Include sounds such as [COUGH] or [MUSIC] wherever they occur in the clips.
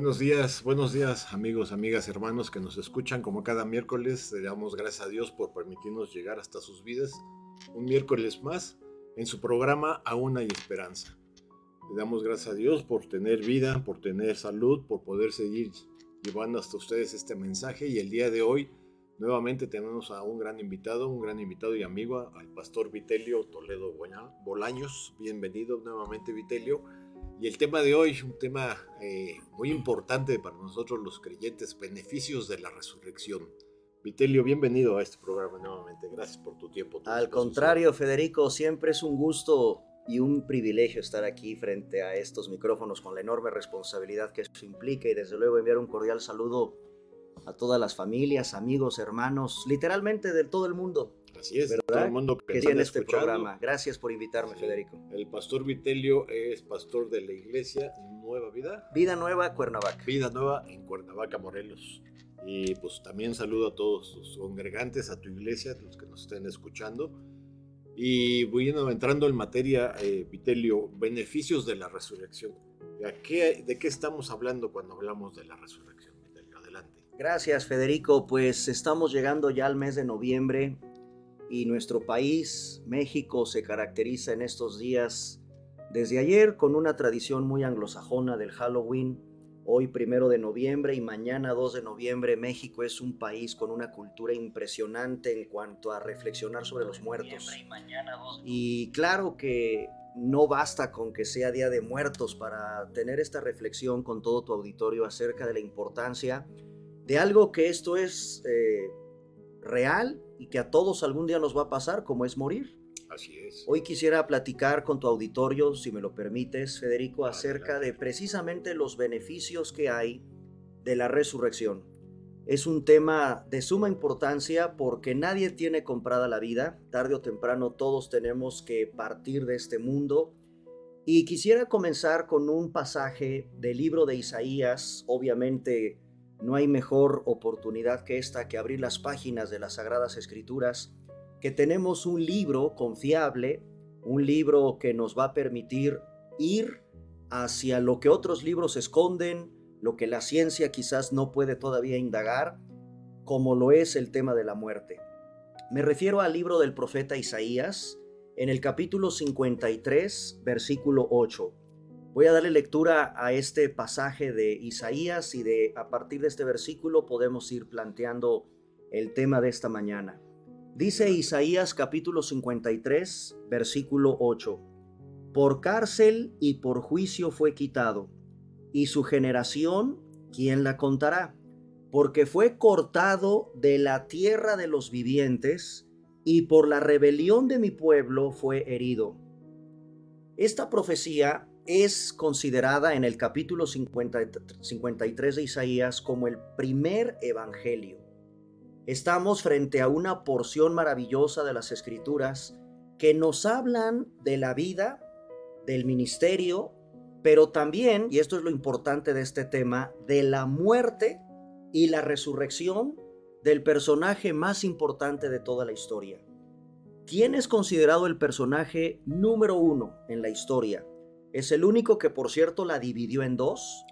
Buenos días, buenos días amigos, amigas, hermanos que nos escuchan como cada miércoles. Le damos gracias a Dios por permitirnos llegar hasta sus vidas. Un miércoles más en su programa Aún hay esperanza. Le damos gracias a Dios por tener vida, por tener salud, por poder seguir llevando hasta ustedes este mensaje. Y el día de hoy nuevamente tenemos a un gran invitado, un gran invitado y amigo, al pastor Vitelio Toledo Bolaños. Bienvenido nuevamente Vitelio. Y el tema de hoy, un tema eh, muy importante para nosotros los creyentes, beneficios de la resurrección. Vitelio, bienvenido a este programa nuevamente. Gracias por tu tiempo. tu Al contrario, Federico, siempre es un gusto y un privilegio estar aquí frente a estos micrófonos con la enorme responsabilidad que eso implica y desde luego enviar un cordial saludo a todas las familias, amigos, hermanos, literalmente de todo el mundo Así es, ¿verdad? todo el mundo que, que tiene este programa. Gracias por invitarme, Sí. Federico. El pastor Vitelio es pastor de la iglesia Nueva Vida, Vida Nueva, Cuernavaca. Vida Nueva en Cuernavaca, Morelos. Y pues también saludo a todos tus congregantes, a tu iglesia, los que nos estén escuchando. Y bueno, entrando en materia, eh, Vitelio, beneficios de la resurrección. ¿A qué- ¿De qué estamos hablando cuando hablamos de la resurrección, Vitelio? Adelante. Gracias, Federico. Pues estamos llegando ya al mes de noviembre y nuestro país, México, se caracteriza en estos días desde ayer con una tradición muy anglosajona del Halloween. Hoy primero de noviembre y mañana 2 de noviembre México es un país con una cultura impresionante en cuanto a reflexionar sobre los muertos. Y claro que no basta con que sea Día de Muertos para tener esta reflexión con todo tu auditorio acerca de la importancia de algo que esto es eh, real y que a todos algún día nos va a pasar, como es morir. Así es. Hoy quisiera platicar con tu auditorio, si me lo permites, Federico, acerca Adelante. de precisamente los beneficios que hay de la resurrección. Es un tema de suma importancia porque nadie tiene comprada la vida. Tarde o temprano todos tenemos que partir de este mundo. Y quisiera comenzar con un pasaje del libro de Isaías. Obviamente no hay mejor oportunidad que esta que abrir las páginas de las Sagradas Escrituras que tenemos un libro confiable, un libro que nos va a permitir ir hacia lo que otros libros esconden, lo que la ciencia quizás no puede todavía indagar, como lo es el tema de la muerte. Me refiero al libro del profeta Isaías, en el capítulo 53, versículo 8. Voy a darle lectura a este pasaje de Isaías y de a partir de este versículo podemos ir planteando el tema de esta mañana. Dice Isaías capítulo 53, versículo 8. Por cárcel y por juicio fue quitado, y su generación, ¿quién la contará? Porque fue cortado de la tierra de los vivientes, y por la rebelión de mi pueblo fue herido. Esta profecía es considerada en el capítulo 50 53 de Isaías como el primer evangelio. Estamos frente a una porción maravillosa de las escrituras que nos hablan de la vida, del ministerio, pero también, y esto es lo importante de este tema, de la muerte y la resurrección del personaje más importante de toda la historia. ¿Quién es considerado el personaje número uno en la historia? Es el único que, por cierto, la dividió en dos.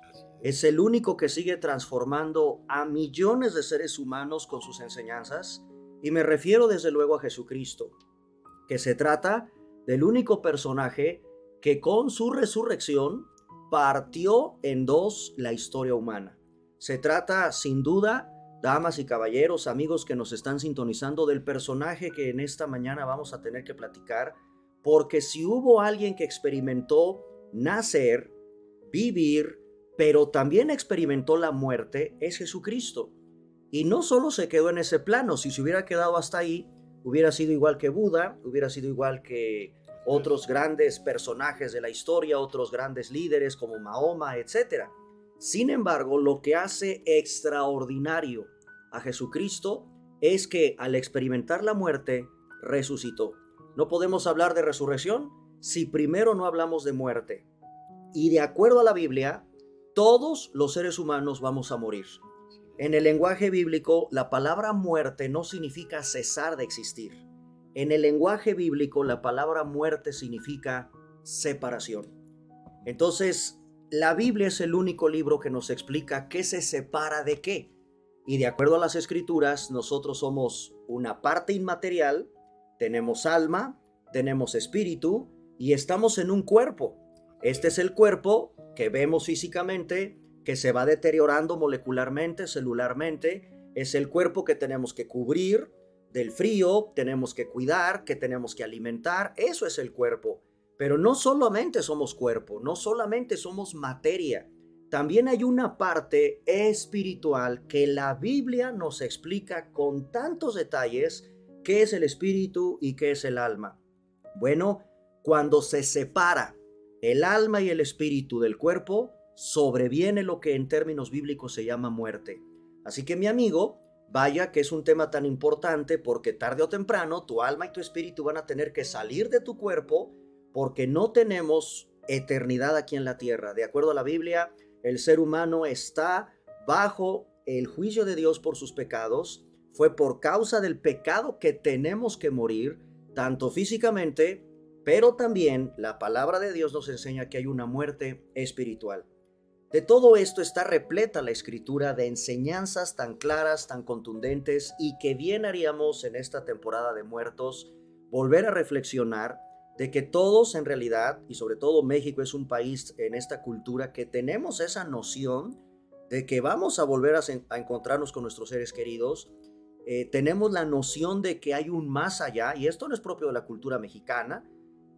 Es el único que sigue transformando a millones de seres humanos con sus enseñanzas. Y me refiero desde luego a Jesucristo, que se trata del único personaje que con su resurrección partió en dos la historia humana. Se trata sin duda, damas y caballeros, amigos que nos están sintonizando, del personaje que en esta mañana vamos a tener que platicar, porque si hubo alguien que experimentó nacer, vivir, pero también experimentó la muerte, es Jesucristo. Y no solo se quedó en ese plano, si se hubiera quedado hasta ahí, hubiera sido igual que Buda, hubiera sido igual que otros grandes personajes de la historia, otros grandes líderes como Mahoma, etc. Sin embargo, lo que hace extraordinario a Jesucristo es que al experimentar la muerte, resucitó. No podemos hablar de resurrección si primero no hablamos de muerte. Y de acuerdo a la Biblia, todos los seres humanos vamos a morir. En el lenguaje bíblico, la palabra muerte no significa cesar de existir. En el lenguaje bíblico, la palabra muerte significa separación. Entonces, la Biblia es el único libro que nos explica qué se separa de qué. Y de acuerdo a las escrituras, nosotros somos una parte inmaterial, tenemos alma, tenemos espíritu y estamos en un cuerpo. Este es el cuerpo que vemos físicamente, que se va deteriorando molecularmente, celularmente. Es el cuerpo que tenemos que cubrir del frío, tenemos que cuidar, que tenemos que alimentar. Eso es el cuerpo. Pero no solamente somos cuerpo, no solamente somos materia. También hay una parte espiritual que la Biblia nos explica con tantos detalles qué es el espíritu y qué es el alma. Bueno, cuando se separa el alma y el espíritu del cuerpo, sobreviene lo que en términos bíblicos se llama muerte. Así que mi amigo, vaya que es un tema tan importante porque tarde o temprano tu alma y tu espíritu van a tener que salir de tu cuerpo porque no tenemos eternidad aquí en la tierra. De acuerdo a la Biblia, el ser humano está bajo el juicio de Dios por sus pecados. Fue por causa del pecado que tenemos que morir, tanto físicamente, pero también la palabra de Dios nos enseña que hay una muerte espiritual. De todo esto está repleta la escritura de enseñanzas tan claras, tan contundentes y que bien haríamos en esta temporada de muertos volver a reflexionar de que todos en realidad, y sobre todo México es un país en esta cultura que tenemos esa noción de que vamos a volver a, encontrarnos con nuestros seres queridos, eh, tenemos la noción de que hay un más allá, y esto no es propio de la cultura mexicana,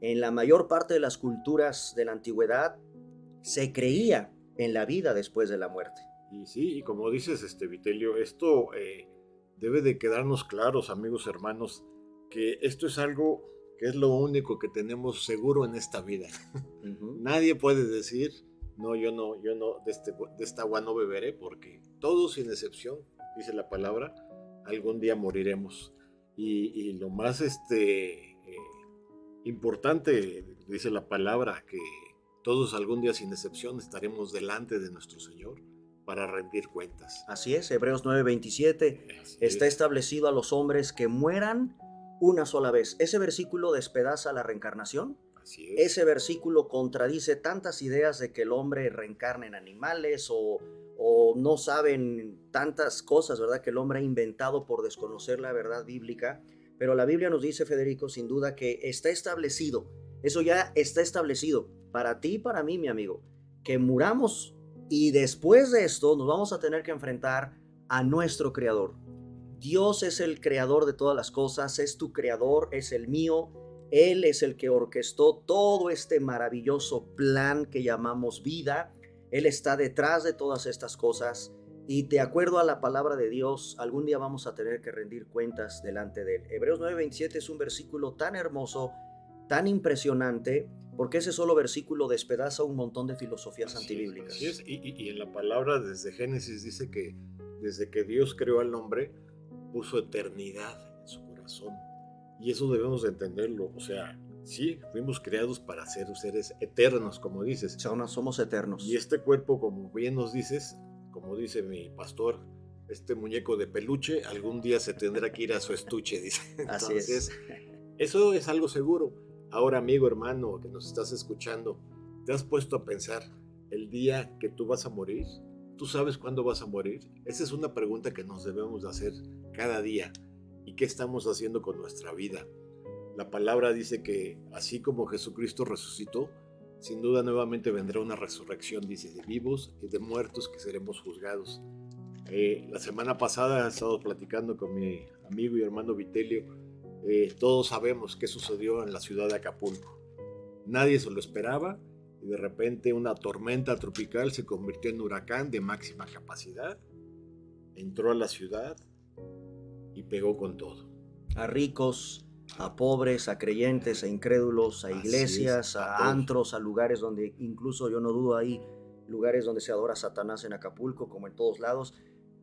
en la mayor parte de las culturas de la antigüedad se creía en la vida después de la muerte. Y sí, y como dices, este Vitelio, esto eh, debe de quedarnos claros, amigos hermanos, que esto es algo que es lo único que tenemos seguro en esta vida. [LAUGHS] Nadie puede decir, no, yo no, yo no, de, este, de esta agua no beberé, porque todos sin excepción, dice la palabra, algún día moriremos. Y, lo más este, importante, dice la palabra, que todos algún día sin excepción estaremos delante de nuestro Señor para rendir cuentas. Así es, Hebreos 9:27 está establecido a los hombres que mueran una sola vez. Ese versículo despedaza la reencarnación. Ese versículo contradice tantas ideas de que el hombre reencarna en animales o, o no saben tantas cosas, ¿verdad? Que el hombre ha inventado por desconocer la verdad bíblica. Pero la Biblia nos dice, Federico, sin duda que está establecido. Eso ya está establecido para ti y para mí, mi amigo. Que muramos y después de esto nos vamos a tener que enfrentar a nuestro Creador. Dios es el creador de todas las cosas, es tu creador, es el mío. Él es el que orquestó todo este maravilloso plan que llamamos vida. Él está detrás de todas estas cosas y de acuerdo a la palabra de Dios, algún día vamos a tener que rendir cuentas delante de Él. Hebreos 9:27 es un versículo tan hermoso, tan impresionante, porque ese solo versículo despedaza un montón de filosofías antibíblicas. Y, y en la palabra desde Génesis dice que desde que Dios creó al hombre, puso eternidad en su corazón. Y eso debemos de entenderlo. O sea, sí, fuimos creados para ser seres eternos, como dices. Somos eternos. Y este cuerpo, como bien nos dices, como dice mi pastor, este muñeco de peluche, algún día se tendrá que ir a su estuche, [LAUGHS] dice. Así es. Eso es algo seguro. Ahora, amigo, hermano, que nos estás escuchando, ¿te has puesto a pensar el día que tú vas a morir? ¿Tú sabes cuándo vas a morir? Esa es una pregunta que nos debemos de hacer cada día. ¿Y qué estamos haciendo con nuestra vida? La palabra dice que así como Jesucristo resucitó, sin duda nuevamente vendrá una resurrección, dice, de vivos y de muertos que seremos juzgados. Eh, la semana pasada he estado platicando con mi amigo y hermano Vitelio. Eh, todos sabemos qué sucedió en la ciudad de Acapulco. Nadie se lo esperaba y de repente una tormenta tropical se convirtió en huracán de máxima capacidad, entró a la ciudad y pegó con todo. A ricos, a pobres, a creyentes, a incrédulos, a iglesias, es, a antros, a lugares donde incluso yo no dudo ahí, lugares donde se adora a Satanás en Acapulco, como en todos lados.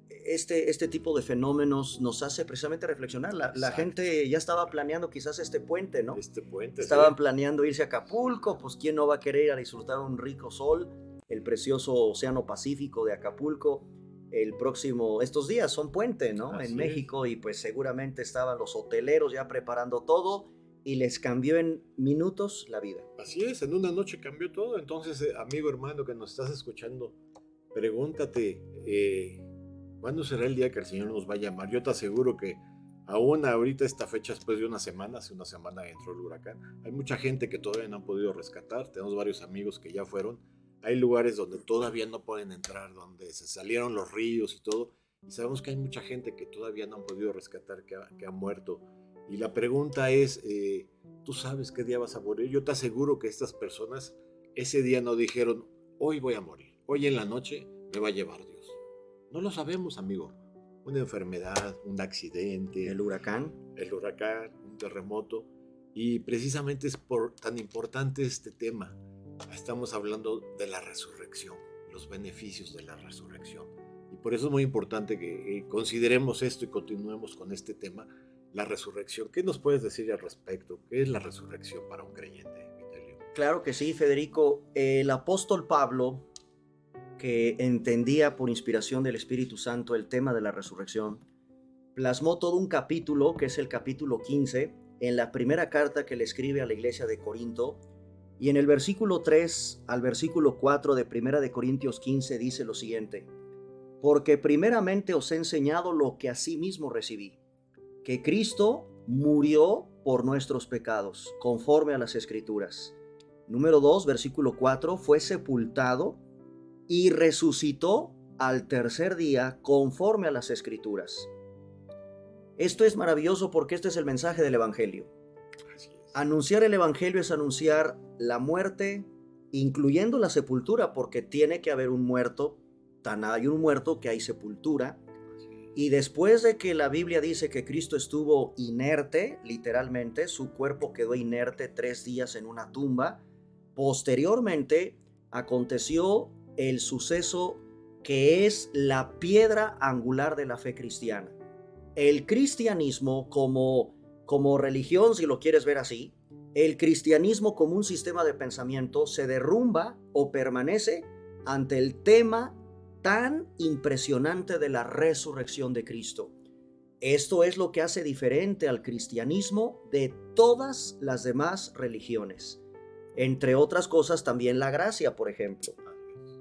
Este, este tipo de fenómenos nos hace precisamente reflexionar. La, gente ya estaba planeando quizás este puente, ¿no? Este puente. Estaban sí. planeando irse a Acapulco, pues quién no va a querer ir a disfrutar un rico sol, el precioso océano Pacífico de Acapulco. El próximo, estos días son puente, ¿no? Así en es. México y pues seguramente estaban los hoteleros ya preparando todo y les cambió en minutos la vida. Así es, en una noche cambió todo. Entonces, eh, amigo hermano que nos estás escuchando, pregúntate, eh, ¿cuándo será el día que el Señor nos va a llamar? Yo te aseguro que aún ahorita esta fecha, después de una semana, hace una semana entró el huracán, hay mucha gente que todavía no han podido rescatar, tenemos varios amigos que ya fueron, hay lugares donde todavía no pueden entrar, donde se salieron los ríos y todo, y sabemos que hay mucha gente que todavía no han podido rescatar, que ha, que ha muerto. Y la pregunta es, eh, ¿tú sabes qué día vas a morir? Yo te aseguro que estas personas ese día no dijeron, hoy voy a morir, hoy en la noche me va a llevar Dios. No lo sabemos, amigo. Una enfermedad, un accidente, El huracán, el huracán, un terremoto. Y precisamente es por tan importante este tema. Estamos hablando de la resurrección, los beneficios de la resurrección. Y por eso es muy importante que eh, consideremos esto y continuemos con este tema, la resurrección. ¿Qué nos puedes decir al respecto? ¿Qué es la resurrección para un creyente? Claro que sí, Federico. El apóstol Pablo, que entendía por inspiración del Espíritu Santo el tema de la resurrección, plasmó todo un capítulo, que es el capítulo 15, en la primera carta que le escribe a la iglesia de Corinto. Y en el versículo 3 al versículo 4 de Primera de Corintios 15 dice lo siguiente: Porque primeramente os he enseñado lo que asimismo recibí, que Cristo murió por nuestros pecados, conforme a las Escrituras. Número 2, versículo 4, fue sepultado y resucitó al tercer día, conforme a las Escrituras. Esto es maravilloso porque este es el mensaje del Evangelio. Anunciar el Evangelio es anunciar la muerte, incluyendo la sepultura, porque tiene que haber un muerto, tan hay un muerto que hay sepultura. Y después de que la Biblia dice que Cristo estuvo inerte, literalmente, su cuerpo quedó inerte tres días en una tumba, posteriormente aconteció el suceso que es la piedra angular de la fe cristiana. El cristianismo como, como religión, si lo quieres ver así, el cristianismo como un sistema de pensamiento se derrumba o permanece ante el tema tan impresionante de la resurrección de Cristo. Esto es lo que hace diferente al cristianismo de todas las demás religiones. Entre otras cosas, también la gracia, por ejemplo.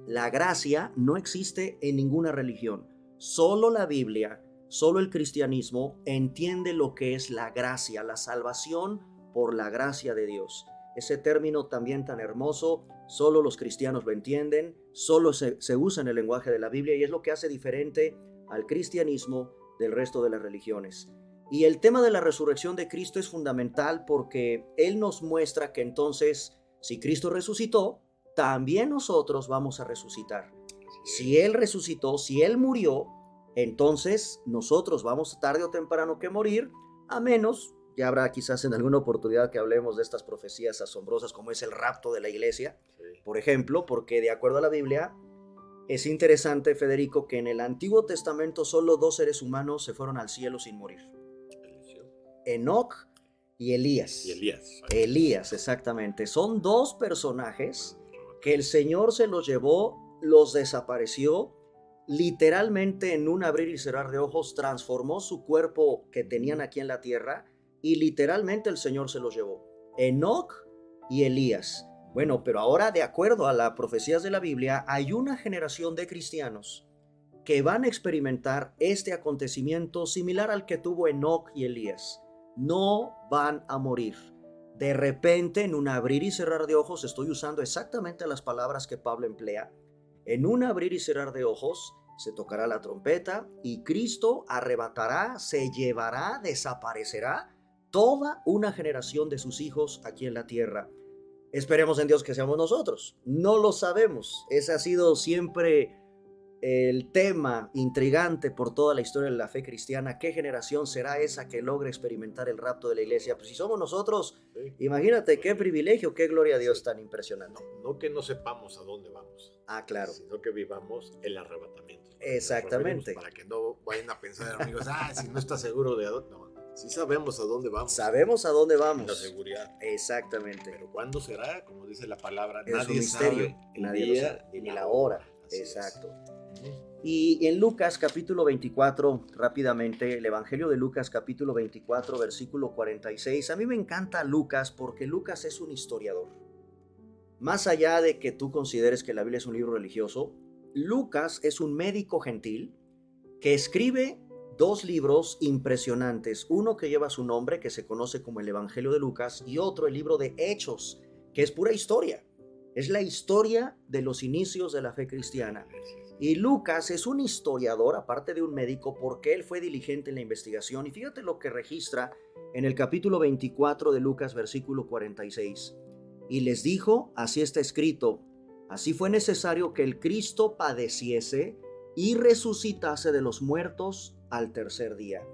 La gracia no existe en ninguna religión. Solo la Biblia, solo el cristianismo entiende lo que es la gracia, la salvación por la gracia de Dios. Ese término también tan hermoso, solo los cristianos lo entienden, solo se, se usa en el lenguaje de la Biblia y es lo que hace diferente al cristianismo del resto de las religiones. Y el tema de la resurrección de Cristo es fundamental porque Él nos muestra que entonces, si Cristo resucitó, también nosotros vamos a resucitar. Si Él resucitó, si Él murió, entonces nosotros vamos tarde o temprano que morir, a menos, ya habrá quizás en alguna oportunidad que hablemos de estas profecías asombrosas como es el rapto de la iglesia, Sí. por ejemplo, porque de acuerdo a la Biblia, es interesante, Federico, que en el Antiguo Testamento solo dos seres humanos se fueron al cielo sin morir. Enoch y Elías. Y Elías. Elías, exactamente. Son dos personajes que el Señor se los llevó, los desapareció, literalmente en un abrir y cerrar de ojos, transformó su cuerpo que tenían aquí en la tierra y literalmente el Señor se los llevó. Enoch y Elías. Bueno, pero ahora de acuerdo a las profecías de la Biblia, hay una generación de cristianos que van a experimentar este acontecimiento similar al que tuvo Enoch y Elías. No van a morir. De repente, en un abrir y cerrar de ojos, estoy usando exactamente las palabras que Pablo emplea. En un abrir y cerrar de ojos, se tocará la trompeta y Cristo arrebatará, se llevará, desaparecerá toda una generación de sus hijos aquí en la tierra. Esperemos en Dios que seamos nosotros. No lo sabemos. Ese ha sido siempre el tema intrigante por toda la historia de la fe cristiana, ¿qué generación será esa que logre experimentar el rapto de la iglesia? Pues si somos nosotros, Sí. imagínate qué privilegio, qué gloria a Dios tan impresionante. No, no que no sepamos a dónde vamos, Ah, claro. sino que vivamos el arrebatamiento. Exactamente. Para que no vayan a pensar, amigos, ah, si no está seguro de a dónde. No, sí sabemos a dónde vamos. Sabemos a dónde La vamos. seguridad. Exactamente. Pero ¿cuándo será? Como dice la palabra, Es un nadie misterio. sabe el Nadie lo día sabe, ni la hora. Exacto. Y en Lucas capítulo 24, rápidamente, el Evangelio de Lucas capítulo 24, versículo 46. A mí me encanta Lucas porque Lucas es un historiador. Más allá de que tú consideres que la Biblia es un libro religioso, Lucas es un médico gentil que escribe dos libros impresionantes. Uno que lleva su nombre, que se conoce como el Evangelio de Lucas, y otro el libro de Hechos, que es pura historia. Es la historia de los inicios de la fe cristiana. Y Lucas es un historiador, aparte de un médico, porque él fue diligente en la investigación. Y fíjate lo que registra en el capítulo 24 de Lucas, versículo 46. Y les dijo, así está escrito, así fue necesario que el Cristo padeciese y resucitase de los muertos al tercer día.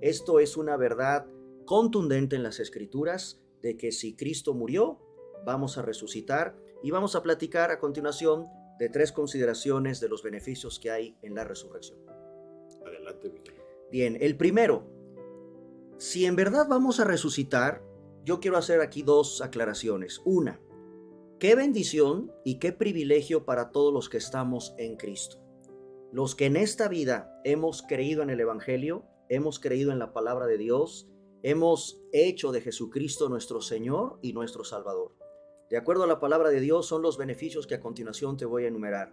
Esto es una verdad contundente en las escrituras de que si Cristo murió, vamos a resucitar y vamos a platicar a continuación de tres consideraciones de los beneficios que hay en la resurrección. Adelante, Miguel. Bien, el primero, si en verdad vamos a resucitar, yo quiero hacer aquí dos aclaraciones. Una, qué bendición y qué privilegio para todos los que estamos en Cristo. Los que en esta vida hemos creído en el Evangelio, hemos creído en la palabra de Dios, hemos hecho de Jesucristo nuestro Señor y nuestro Salvador. De acuerdo a la palabra de Dios son los beneficios que a continuación te voy a enumerar.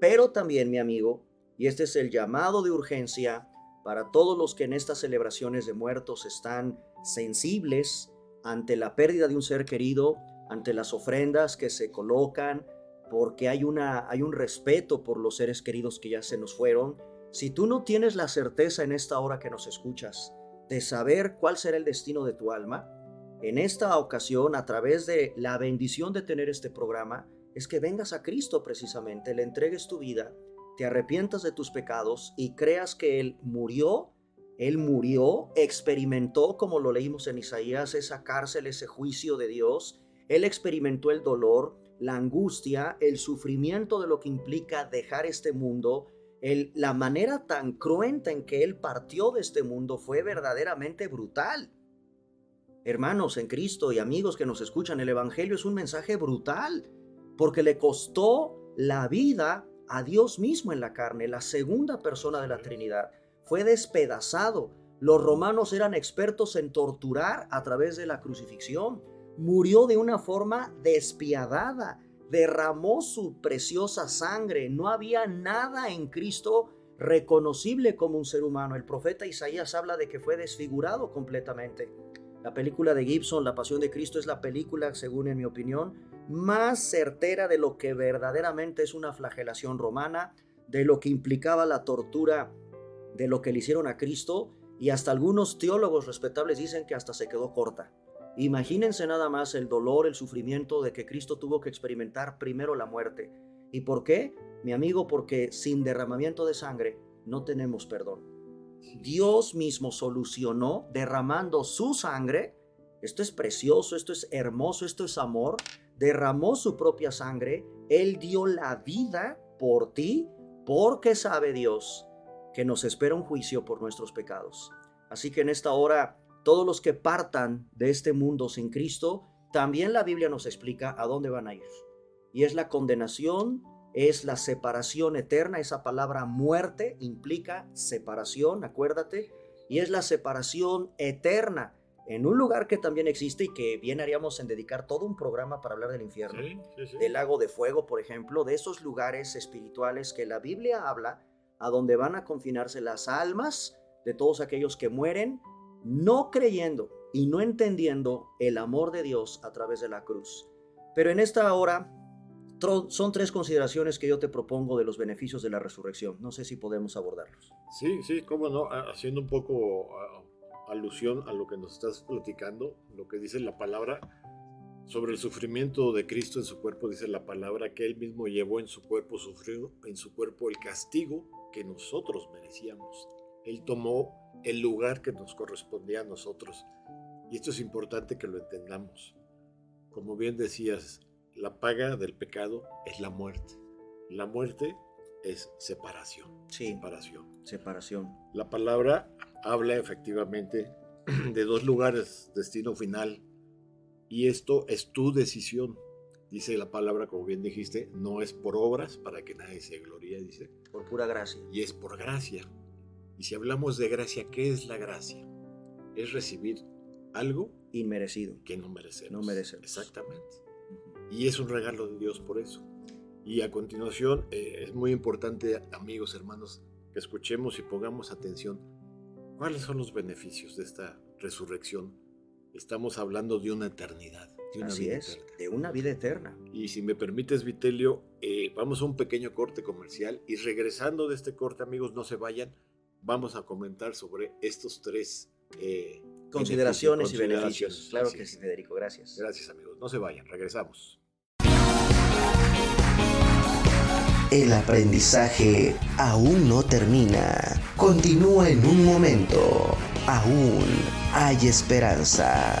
Pero también, mi amigo, y este es el llamado de urgencia para todos los que en estas celebraciones de muertos están sensibles ante la pérdida de un ser querido, ante las ofrendas que se colocan, porque hay, una, hay un respeto por los seres queridos que ya se nos fueron. Si tú no tienes la certeza en esta hora que nos escuchas de saber cuál será el destino de tu alma, en esta ocasión, a través de la bendición de tener este programa, es que vengas a Cristo precisamente, le entregues tu vida, te arrepientas de tus pecados y creas que Él murió, Él murió, experimentó, como lo leímos en Isaías, esa cárcel, ese juicio de Dios, Él experimentó el dolor, la angustia, el sufrimiento de lo que implica dejar este mundo, el, la manera tan cruenta en que Él partió de este mundo fue verdaderamente brutal. Hermanos en Cristo y amigos que nos escuchan, el Evangelio es un mensaje brutal, porque le costó la vida a Dios mismo en la carne, la segunda persona de la Trinidad. Fue despedazado. Los romanos eran expertos en torturar a través de la crucifixión. Murió de una forma despiadada. Derramó su preciosa sangre. No había nada en Cristo reconocible como un ser humano. El profeta Isaías habla de que fue desfigurado completamente. La película de Gibson, La Pasión de Cristo, es la película, según en mi opinión, más certera de lo que verdaderamente es una flagelación romana, de lo que implicaba la tortura, de lo que le hicieron a Cristo, y hasta algunos teólogos respetables dicen que hasta se quedó corta. Imagínense nada más el dolor, el sufrimiento de que Cristo tuvo que experimentar primero la muerte. ¿Y por qué? Mi amigo, porque sin derramamiento de sangre no tenemos perdón. Dios mismo solucionó derramando su sangre. Esto es precioso, esto es hermoso, esto es amor. Derramó su propia sangre. Él dio la vida por ti porque sabe Dios que nos espera un juicio por nuestros pecados. Así que en esta hora, todos los que partan de este mundo sin Cristo, también la Biblia nos explica a dónde van a ir. Y es la condenación, es la separación eterna. Esa palabra muerte implica separación, acuérdate. Y es la separación eterna en un lugar que también existe y que bien haríamos en dedicar todo un programa para hablar del infierno. Sí, sí, sí. Del lago de fuego, por ejemplo, de esos lugares espirituales que la Biblia habla, a donde van a confinarse las almas de todos aquellos que mueren, no creyendo y no entendiendo el amor de Dios a través de la cruz. Pero en esta hora son tres consideraciones que yo te propongo de los beneficios de la resurrección. No sé si podemos abordarlos. Sí, sí, cómo no, haciendo un poco alusión a lo que nos estás platicando, lo que dice la palabra, Sobre el sufrimiento de Cristo en su cuerpo dice la palabra que él mismo llevó en su cuerpo, sufrió en su cuerpo el castigo que nosotros merecíamos. Él tomó el lugar que nos correspondía a nosotros. Y esto es importante que lo entendamos. Como bien decías, la paga del pecado es la muerte. La muerte es separación. Sí. Separación. Separación. La palabra habla efectivamente [CLEARS THROAT] de dos lugares, destino final, y esto es tu decisión. Dice la palabra, como bien dijiste, no es por obras para que nadie se gloríe, dice. Por pura gracia. Y es por gracia. Y si hablamos de gracia, ¿qué es la gracia? Es recibir algo Inmerecido. que no merecemos. No merecemos. Exactamente. Y es un regalo de Dios por eso. Y a continuación, eh, es muy importante, amigos, hermanos, que escuchemos y pongamos atención. ¿Cuáles son los beneficios de esta resurrección? Estamos hablando de una eternidad. De una Así vida es. eterna. De una vida eterna. Y si me permites, Vitelio, eh, vamos a un pequeño corte comercial y regresando de este corte, amigos, no se vayan, vamos a comentar sobre estos tres eh, Consideraciones y consideraciones. beneficios. Claro Así que sí, Federico. Gracias. Gracias, amigos. No se vayan, regresamos. El aprendizaje aún no termina. Continúa en un momento. Aún hay esperanza.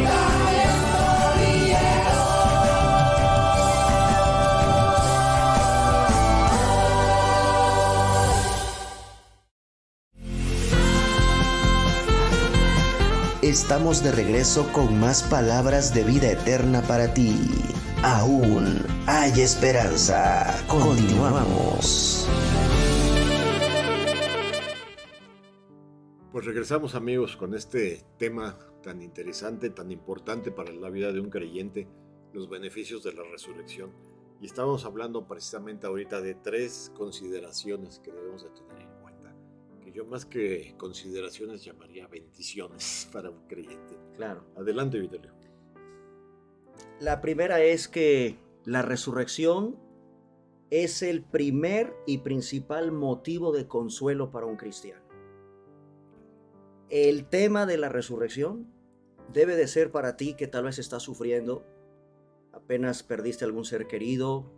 Estamos de regreso con más palabras de vida eterna para ti. Aún hay esperanza. Continuamos. Pues regresamos amigos con este tema tan interesante, tan importante para la vida de un creyente, los beneficios de la resurrección. Y estamos hablando precisamente ahorita de tres consideraciones que debemos de tener que yo más que consideraciones llamaría bendiciones para un creyente. Claro. Adelante, Vitelio. La primera es que la resurrección es el primer y principal motivo de consuelo para un cristiano. El tema de la resurrección debe de ser para ti que tal vez estás sufriendo, apenas perdiste algún ser querido,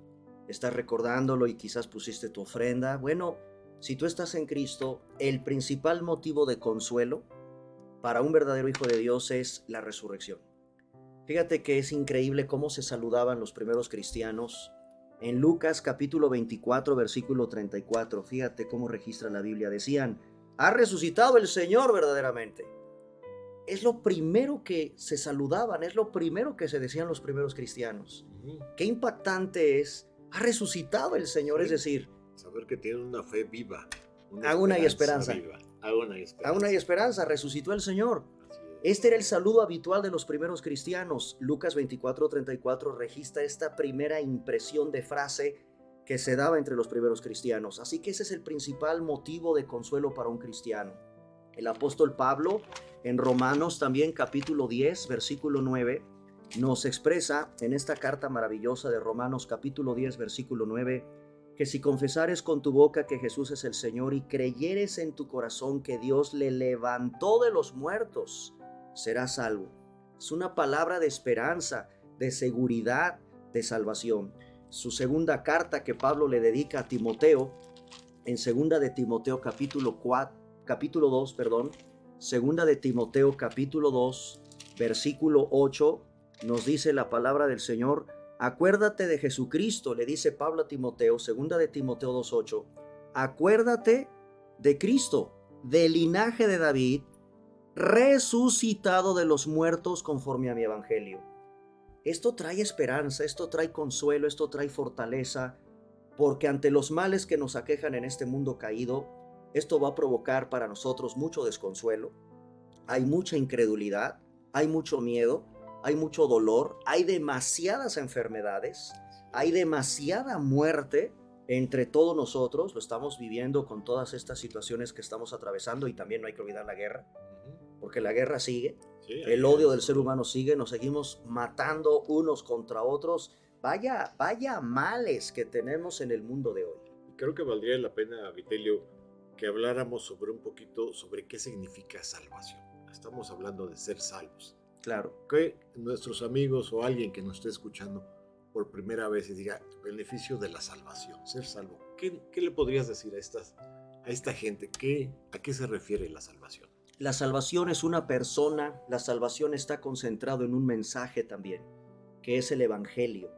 estás recordándolo y quizás pusiste tu ofrenda. Bueno, si tú estás en Cristo, el principal motivo de consuelo para un verdadero hijo de Dios es la resurrección. Fíjate que es increíble cómo se saludaban los primeros cristianos. En Lucas capítulo 24, versículo 34, fíjate cómo registra la Biblia. Decían, ha resucitado el Señor verdaderamente. Es lo primero que se saludaban, es lo primero que se decían los primeros cristianos. Qué impactante es, ha resucitado el Señor, es decir, Saber que tienen una fe viva. Aún hay esperanza. viva. Aún hay esperanza. Aún hay esperanza, resucitó el Señor. Es. Este era el saludo habitual de los primeros cristianos. Lucas 24:34 registra esta primera impresión de frase que se daba entre los primeros cristianos. Así que ese es el principal motivo de consuelo para un cristiano. El apóstol Pablo en Romanos también capítulo 10, versículo 9, nos expresa en esta carta maravillosa de Romanos capítulo 10, versículo 9, que si confesares con tu boca que Jesús es el Señor y creyeres en tu corazón que Dios le levantó de los muertos, serás salvo. Es una palabra de esperanza, de seguridad, de salvación. Su segunda carta que Pablo le dedica a Timoteo, en segunda de Timoteo capítulo 4, capítulo 2, perdón, segunda de Timoteo capítulo 2, versículo 8, nos dice la palabra del Señor, acuérdate de Jesucristo, le dice Pablo a Timoteo, segunda de Timoteo 2:8, acuérdate de Cristo, del linaje de David, resucitado de los muertos conforme a mi evangelio. Esto trae esperanza, esto trae consuelo, esto trae fortaleza, porque ante los males que nos aquejan en este mundo caído, esto va a provocar para nosotros mucho desconsuelo, hay mucha incredulidad, hay mucho miedo, hay mucho dolor, hay demasiadas enfermedades, hay demasiada muerte entre todos nosotros, lo estamos viviendo con todas estas situaciones que estamos atravesando y también no hay que olvidar la guerra, porque la guerra sigue, Sí, el odio del ser humano sigue, nos seguimos matando unos contra otros, vaya, vaya males que tenemos en el mundo de hoy. Creo que valdría la pena, Vitelio, que habláramos sobre un poquito sobre qué significa salvación. Estamos hablando de ser salvos. Claro, Que nuestros amigos o alguien que nos esté escuchando por primera vez y diga, beneficio de la salvación, ser salvo. ¿Qué, qué le podrías decir a, estas, a esta gente? ¿Qué, ¿A qué se refiere la salvación? La salvación es una persona, la salvación está concentrado en un mensaje también, que es el Evangelio.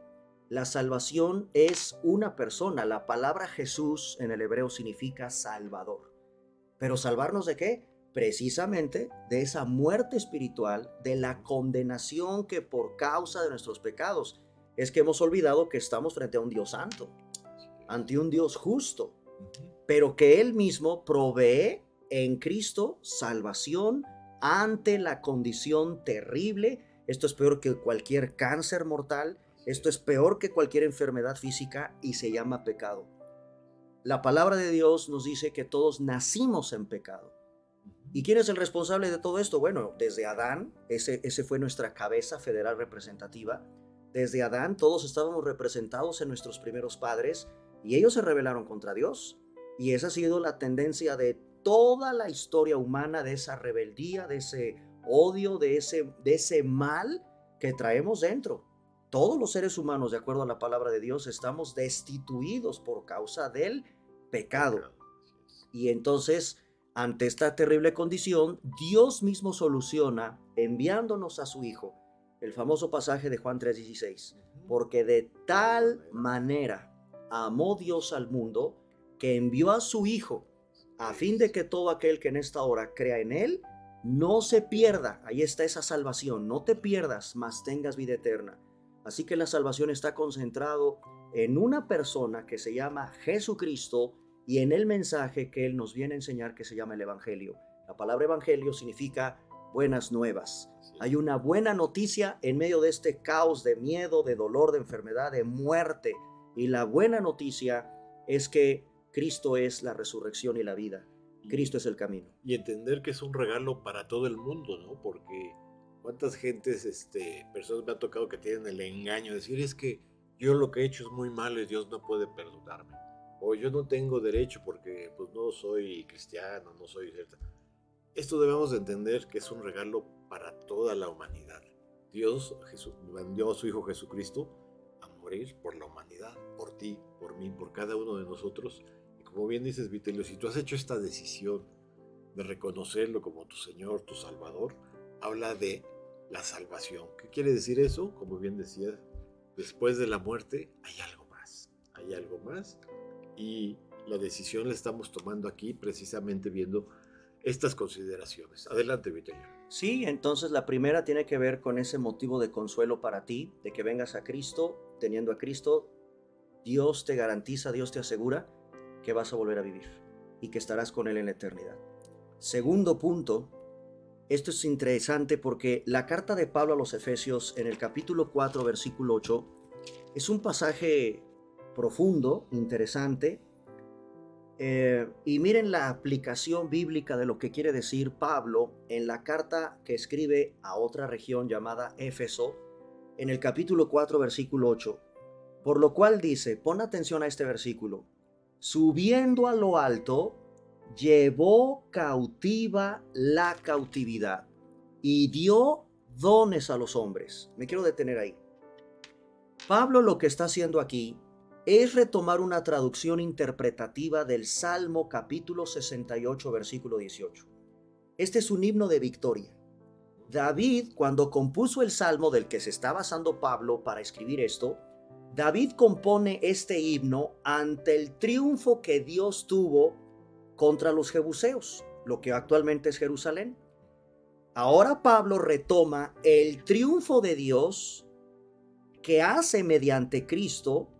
La salvación es una persona, la palabra Jesús en el hebreo significa salvador. Pero salvarnos de qué? Precisamente de esa muerte espiritual, de la condenación que por causa de nuestros pecados es que hemos olvidado que estamos frente a un Dios santo, ante un Dios justo pero que Él mismo provee en Cristo salvación ante la condición terrible. Esto es peor que cualquier cáncer mortal, esto es peor que cualquier enfermedad física y se llama pecado. La palabra de Dios nos dice que todos nacimos en pecado. ¿Y quién es el responsable de todo esto? Bueno, desde Adán, ese, ese fue nuestra cabeza federal representativa. Desde Adán todos estábamos representados en nuestros primeros padres y ellos se rebelaron contra Dios. Y esa ha sido la tendencia de toda la historia humana, de esa rebeldía, de ese odio, de ese, de ese mal que traemos dentro. Todos los seres humanos, de acuerdo a la palabra de Dios, estamos destituidos por causa del pecado. Y entonces, ante esta terrible condición, Dios mismo soluciona enviándonos a su Hijo. El famoso pasaje de Juan 3:16. Ujú. Porque de tal manera amó Dios al mundo que envió a su Hijo a fin de que todo aquel que en esta hora crea en Él no se pierda. Ahí está esa salvación. No te pierdas, mas tengas vida eterna. Así que la salvación está concentrado en una persona que se llama Jesucristo y en el mensaje que Él nos viene a enseñar que se llama el Evangelio. La palabra Evangelio significa buenas nuevas. Hay una buena noticia en medio de este caos de miedo, de dolor, de enfermedad, de muerte. Y la buena noticia es que Cristo es la resurrección y la vida. Cristo es el camino. y entender que es un regalo para todo el mundo, ¿no? Porque cuántas gentes, este, personas me ha tocado que tienen el engaño de decir es que yo lo que he hecho es muy malo y Dios no puede perdonarme. O yo no tengo derecho porque pues no soy cristiano, no soy cierta. Esto debemos de entender que es un regalo para toda la humanidad. Dios Jesús, mandó a su Hijo Jesucristo a morir por la humanidad, por ti, por mí, por cada uno de nosotros. Y como bien dices, Vitelio, si tú has hecho esta decisión de reconocerlo como tu Señor, tu Salvador, habla de la salvación. ¿Qué quiere decir eso? Como bien decías, después de la muerte hay algo más, hay algo más y la decisión la estamos tomando aquí precisamente viendo estas consideraciones. Adelante, Vitelio. Sí, entonces la primera tiene que ver con ese motivo de consuelo para ti, de que vengas a Cristo, teniendo a Cristo, Dios te garantiza, Dios te asegura que vas a volver a vivir y que estarás con Él en la eternidad. Segundo punto, esto es interesante porque la carta de Pablo a los Efesios en el capítulo 4, versículo 8, es un pasaje profundo, interesante, eh, y miren la aplicación bíblica de lo que quiere decir Pablo en la carta que escribe a otra región llamada Éfeso, en el capítulo 4, versículo 8. Por lo cual dice, pon atención a este versículo, subiendo a lo alto, llevó cautiva la cautividad y dio dones a los hombres. Me quiero detener ahí. Pablo lo que está haciendo aquí es retomar una traducción interpretativa del Salmo capítulo 68 versículo 18. Este es un himno de victoria. David, cuando compuso el salmo del que se está basando Pablo para escribir esto, David compone este himno ante el triunfo que Dios tuvo contra los jebuseos, lo que actualmente es Jerusalén. Ahora Pablo retoma el triunfo de Dios que hace mediante Cristo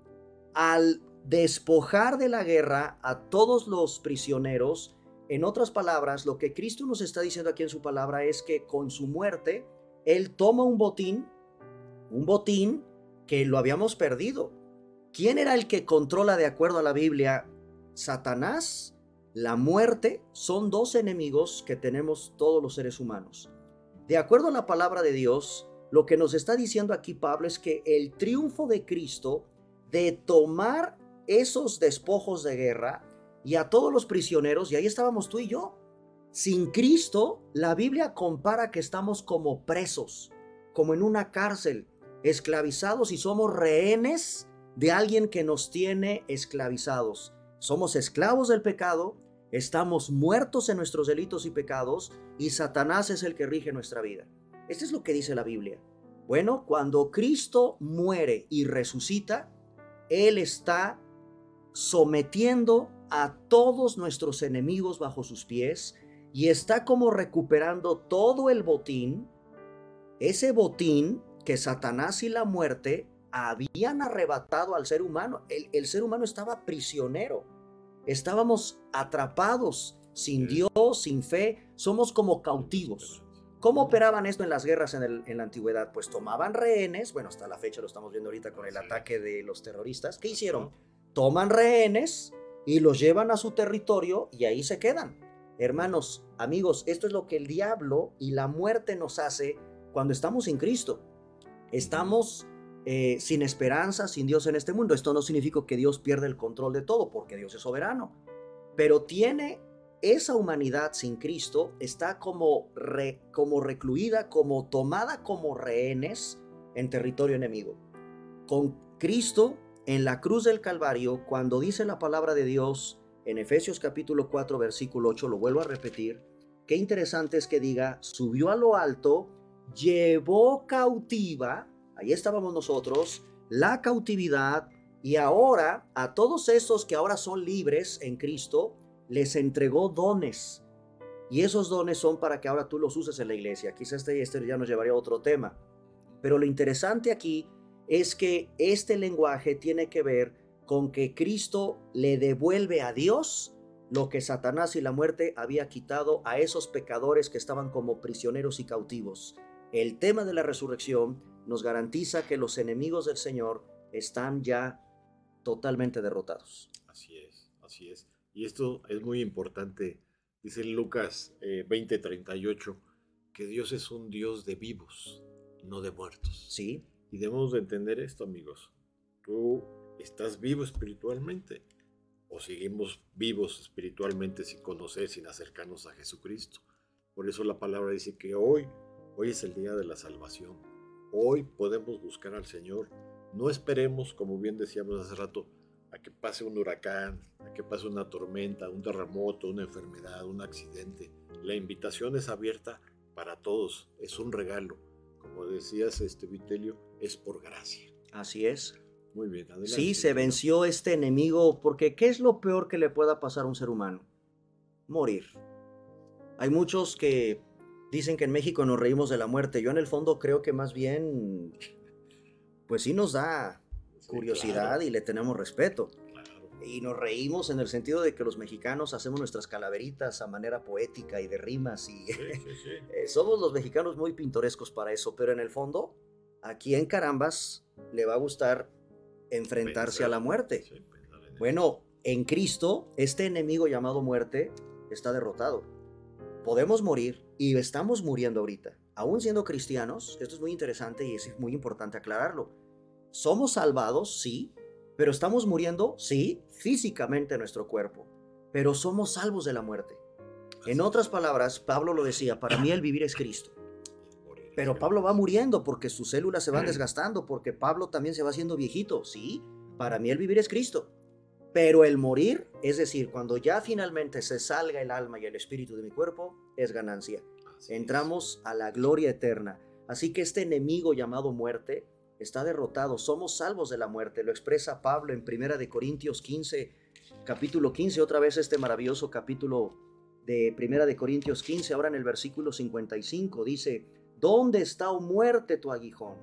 al despojar de la guerra a todos los prisioneros, en otras palabras, lo que Cristo nos está diciendo aquí en su palabra es que con su muerte, Él toma un botín, un botín que lo habíamos perdido. ¿Quién era el que controla de acuerdo a la Biblia? Satanás, la muerte, son dos enemigos que tenemos todos los seres humanos. De acuerdo a la palabra de Dios, lo que nos está diciendo aquí Pablo es que el triunfo de Cristo de tomar esos despojos de guerra y a todos los prisioneros, y ahí estábamos tú y yo. Sin Cristo, la Biblia compara que estamos como presos, como en una cárcel, esclavizados y somos rehenes de alguien que nos tiene esclavizados. Somos esclavos del pecado, estamos muertos en nuestros delitos y pecados y Satanás es el que rige nuestra vida. Esto es lo que dice la Biblia. Bueno, cuando Cristo muere y resucita, él está sometiendo a todos nuestros enemigos bajo sus pies y está como recuperando todo el botín, ese botín que Satanás y la muerte habían arrebatado al ser humano. El, ser humano estaba prisionero, estábamos atrapados, sin Dios, sin fe, somos como cautivos. ¿Cómo operaban esto en las guerras en, la antigüedad? Pues tomaban rehenes, bueno, hasta la fecha lo estamos viendo ahorita con el ataque de los terroristas. ¿Qué hicieron? Toman rehenes y los llevan a su territorio y ahí se quedan. Hermanos, amigos, esto es lo que el diablo y la muerte nos hace cuando estamos sin Cristo. Estamos eh, sin esperanza, sin Dios en este mundo. Esto no significa que Dios pierda el control de todo, porque Dios es soberano. Pero tiene esa humanidad sin Cristo está como, como recluida, como tomada como rehenes en territorio enemigo. Con Cristo en la cruz del Calvario, cuando dice la palabra de Dios en Efesios capítulo 4 versículo 8, lo vuelvo a repetir, qué interesante es que diga, subió a lo alto, llevó cautiva, ahí estábamos nosotros, la cautividad, y ahora a todos esos que ahora son libres en Cristo, les entregó dones. Y esos dones son para que ahora tú los uses en la iglesia. Quizás este, este ya nos llevaría a otro tema. Pero lo interesante aquí es que este lenguaje tiene que ver con que Cristo le devuelve a Dios lo que Satanás y la muerte había quitado a esos pecadores que estaban como prisioneros y cautivos. El tema de la resurrección nos garantiza que los enemigos del Señor están ya totalmente derrotados. Así es, así es. Y esto es muy importante. Dice Lucas 20:38 eh, que Dios es un Dios de vivos, no de muertos. Sí. Y debemos de entender esto, amigos. Tú estás vivo espiritualmente o seguimos vivos espiritualmente sin conocer, sin acercarnos a Jesucristo. Por eso la palabra dice que hoy, hoy es el día de la salvación. Hoy podemos buscar al Señor. No esperemos, como bien decíamos hace rato, a que pase un huracán, a que pase una tormenta, un terremoto, una enfermedad, un accidente. La invitación es abierta para todos, es un regalo. Como decías, este Vitelio, es por gracia. Así es. Muy bien, adelante. Sí, se venció este enemigo, porque ¿qué es lo peor que le pueda pasar a un ser humano? Morir. Hay muchos que dicen que en México nos reímos de la muerte. Yo en el fondo creo que más bien, pues sí nos da curiosidad y le tenemos respeto. y nos reímos en el sentido de que los mexicanos hacemos nuestras calaveritas a manera poética y de rimas y Sí, [LAUGHS] eh, somos los mexicanos muy pintorescos para eso, pero en el fondo, aquí en Carambas le va a gustar enfrentarse Pensar. a la muerte. En. Bueno, en Cristo, este enemigo llamado muerte está derrotado. Podemos morir y estamos muriendo ahorita. Aún siendo cristianos, esto es muy interesante y es muy importante aclararlo. Somos salvados, sí, pero estamos muriendo, sí, físicamente en nuestro cuerpo, pero somos salvos de la muerte. En otras palabras, Pablo lo decía, para mí el vivir es Cristo. Pero Pablo va muriendo porque sus células se van desgastando, porque Pablo también se va haciendo viejito. Sí, para mí el vivir es Cristo. Pero el morir, es decir, cuando ya finalmente se salga el alma y el espíritu de mi cuerpo, es ganancia. Entramos a la gloria eterna. Así que este enemigo llamado muerte está derrotado. Somos salvos de la muerte. Lo expresa Pablo en Primera de Corintios 15, capítulo 15, otra vez este maravilloso capítulo de Primera de Corintios 15, ahora en el versículo 55 dice, ¿dónde está, oh muerte, tu aguijón?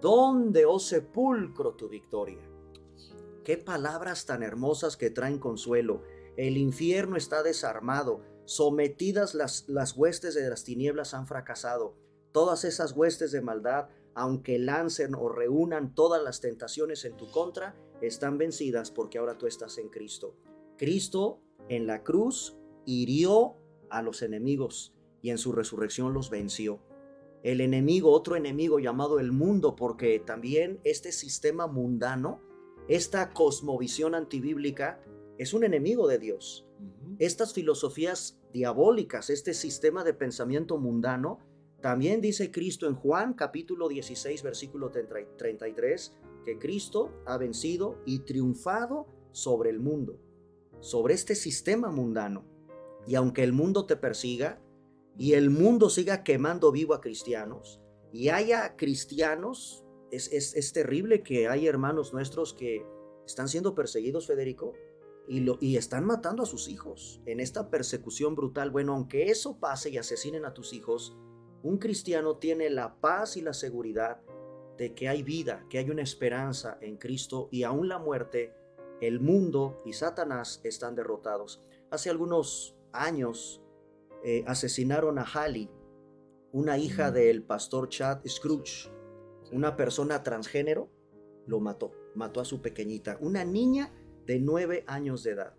¿Dónde, oh sepulcro, tu victoria? Qué palabras tan hermosas que traen consuelo. El infierno está desarmado, sometidas las, las huestes de las tinieblas han fracasado. Todas esas huestes de maldad, aunque lancen o reúnan todas las tentaciones en tu contra, están vencidas porque ahora tú estás en Cristo. Cristo en la cruz hirió a los enemigos y en su resurrección los venció. El enemigo, otro enemigo llamado el mundo, porque también este sistema mundano, esta cosmovisión antibíblica, es un enemigo de Dios. Estas filosofías diabólicas, este sistema de pensamiento mundano, también dice Cristo en Juan capítulo 16, versículo 30 33, que Cristo ha vencido y triunfado sobre el mundo, sobre este sistema mundano. Y aunque el mundo te persiga y el mundo siga quemando vivo a cristianos y haya cristianos, es, es, es terrible que hay hermanos nuestros que están siendo perseguidos, Federico, y, lo, y están matando a sus hijos en esta persecución brutal. Bueno, aunque eso pase y asesinen a tus hijos, un cristiano tiene la paz y la seguridad de que hay vida, que hay una esperanza en Cristo y aún la muerte, el mundo y Satanás están derrotados. Hace algunos años eh, asesinaron a Hallie, una hija del pastor Chad Scrooge, una persona transgénero, lo mató, mató a su pequeñita, una niña de nueve años de edad.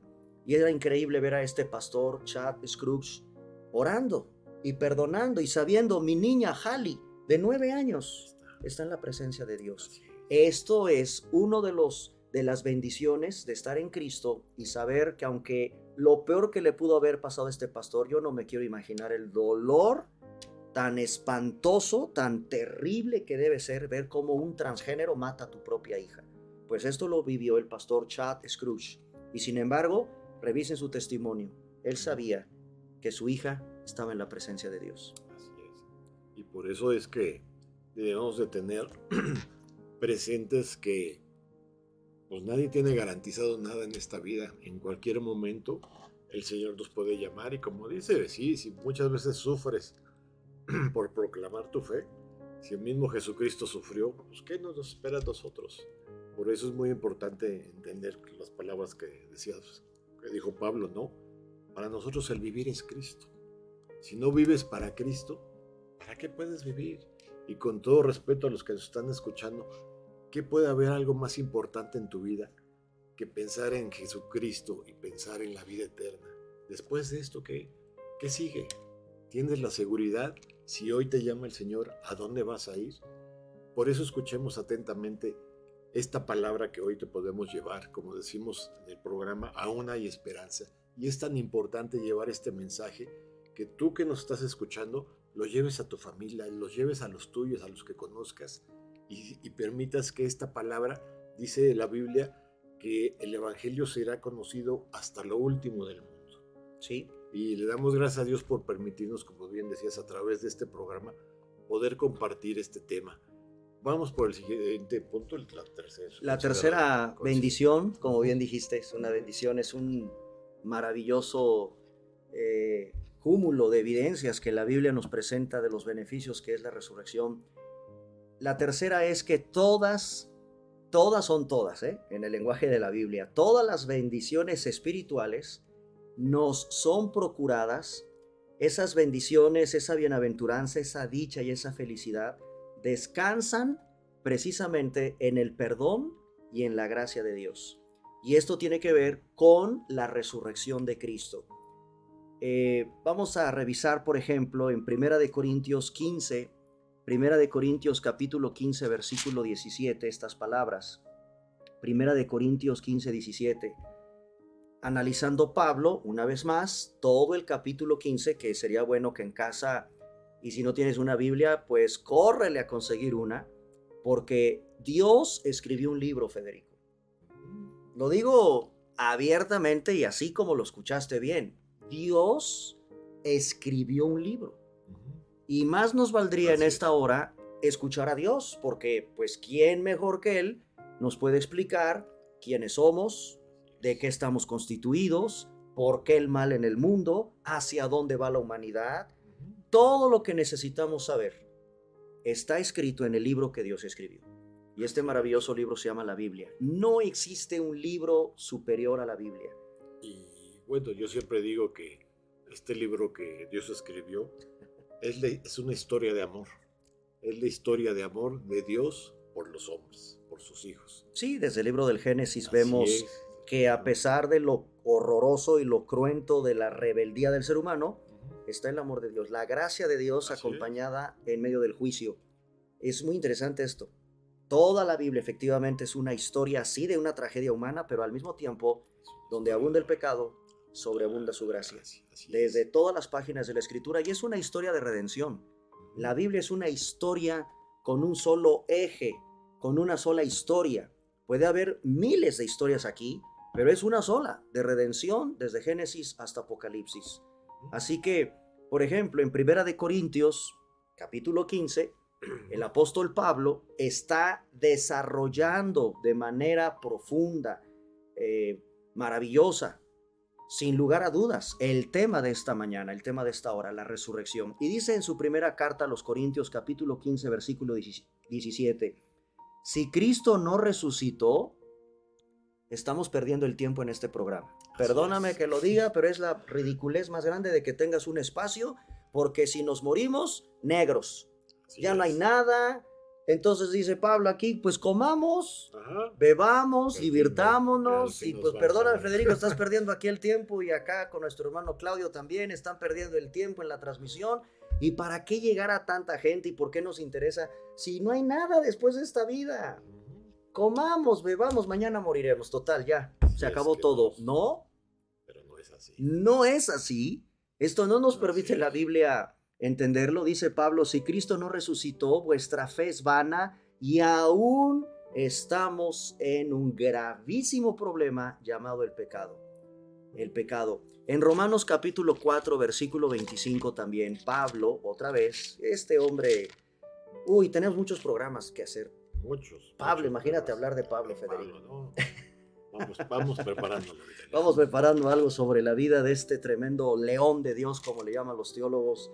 Y era increíble ver a este pastor Chad Scrooge orando y perdonando y sabiendo, mi niña Hallie, de nueve años, está en la presencia de Dios. Esto es uno de los de las bendiciones de estar en Cristo y saber que aunque lo peor que le pudo haber pasado a este pastor, yo no me quiero imaginar el dolor tan espantoso, tan terrible que debe ser ver cómo un transgénero mata a tu propia hija. Pues esto lo vivió el pastor Chad Scrooge. Y sin embargo, revisen su testimonio. Él sabía que su hija estaba en la presencia de Dios. Así es. Y por eso es que debemos de tener [CLEARS THROAT] presentes que pues nadie tiene garantizado nada en esta vida. En cualquier momento el Señor nos puede llamar y como dice, sí, si muchas veces sufres [CLEARS THROAT] por proclamar tu fe, si el mismo Jesucristo sufrió, pues ¿qué nos espera a nosotros? Por eso es muy importante entender las palabras que decías, que dijo Pablo, ¿no? Para nosotros el vivir es Cristo. Si no vives para Cristo, ¿para qué puedes vivir? Y con todo respeto a los que nos están escuchando, ¿qué puede haber algo más importante en tu vida que pensar en Jesucristo y pensar en la vida eterna? Después de esto, ¿qué, qué sigue? ¿Tienes la seguridad? Si hoy te llama el Señor, ¿a dónde vas a ir? Por eso escuchemos atentamente esta palabra que hoy te podemos llevar, como decimos en el programa, aún hay esperanza. Y es tan importante llevar este mensaje que tú que nos estás escuchando lo lleves a tu familia, lo lleves a los tuyos, a los que conozcas y, y permitas que esta palabra, dice la Biblia, que el Evangelio será conocido hasta lo último del mundo. ¿Sí? Y le damos gracias a Dios por permitirnos, como bien decías, a través de este programa, poder compartir este tema. Vamos por el siguiente punto, la tercera. La tercera bendición, como bien dijiste, es una bendición, es un maravilloso eh, cúmulo de evidencias que la Biblia nos presenta de los beneficios que es la resurrección. La tercera es que todas todas son todas, ¿eh? en el lenguaje de la Biblia, todas las bendiciones espirituales nos son procuradas, esas bendiciones, esa bienaventuranza, esa dicha y esa felicidad descansan precisamente en el perdón y en la gracia de Dios. Y esto tiene que ver con la resurrección de Cristo. Eh, vamos a revisar, por ejemplo, en Primera de Corintios 15, Primera de Corintios capítulo 15, versículo 17, estas palabras. Primera de Corintios 15, 17. Analizando Pablo, una vez más, todo el capítulo 15, que sería bueno que en casa, y si no tienes una Biblia, pues córrele a conseguir una, porque Dios escribió un libro, Federico. Lo digo abiertamente y así como lo escuchaste bien. Dios escribió un libro. Y más nos valdría en esta hora escuchar a Dios, porque pues ¿quién mejor que Él nos puede explicar quiénes somos, de qué estamos constituidos, por qué el mal en el mundo, hacia dónde va la humanidad? Todo lo que necesitamos saber está escrito en el libro que Dios escribió. Y este maravilloso libro se llama la Biblia. No existe un libro superior a la Biblia. Y bueno, yo siempre digo que este libro que Dios escribió es, es una historia de amor. Es la historia de amor de Dios por los hombres, por sus hijos. Sí, desde el libro del Génesis vemos que a pesar de lo horroroso y lo cruento de la rebeldía del ser humano, está el amor de Dios, la gracia de Dios acompañada en medio del juicio. Es muy interesante esto. Toda la Biblia efectivamente es una historia así de una tragedia humana, pero al mismo tiempo, donde abunda el pecado, sobreabunda su gracia. Desde todas las páginas de la Escritura, y es una historia de redención. La Biblia es una historia con un solo eje, con una sola historia. Puede haber miles de historias aquí, pero es una sola, de redención desde Génesis hasta Apocalipsis. Así que, por ejemplo, en Primera de Corintios, capítulo 15, el apóstol Pablo está desarrollando de manera profunda, eh, maravillosa, sin lugar a dudas, el tema de esta mañana, el tema de esta hora, la resurrección. Y dice en su primera carta a los Corintios capítulo 15, versículo 17, si Cristo no resucitó, estamos perdiendo el tiempo en este programa. Perdóname que lo diga, pero es la ridiculez más grande de que tengas un espacio, porque si nos morimos, negros. ya no hay nada. Entonces dice Pablo aquí, pues comamos, bebamos, divirtámonos. Y pues perdóname, Federico, estás [LAUGHS] perdiendo aquí el tiempo y acá con nuestro hermano Claudio también están perdiendo el tiempo en la transmisión. ¿Y para qué llegar a tanta gente y por qué nos interesa si no hay nada después de esta vida? Comamos, bebamos, mañana moriremos. Total, ya, se acabó todo. No, no es así. Esto no nos permite la Biblia entenderlo. Dice Pablo, si Cristo no resucitó, vuestra fe es vana y aún estamos en un gravísimo problema llamado el pecado. El pecado. En Romanos capítulo 4, versículo 25 también, Pablo, otra vez, este hombre, uy, tenemos muchos programas que hacer. Muchos. Pablo, imagínate hablar de Pablo, Federico. Vamos, preparando. [LAUGHS] Vamos preparando algo sobre la vida de este tremendo león de Dios, como le llaman los teólogos.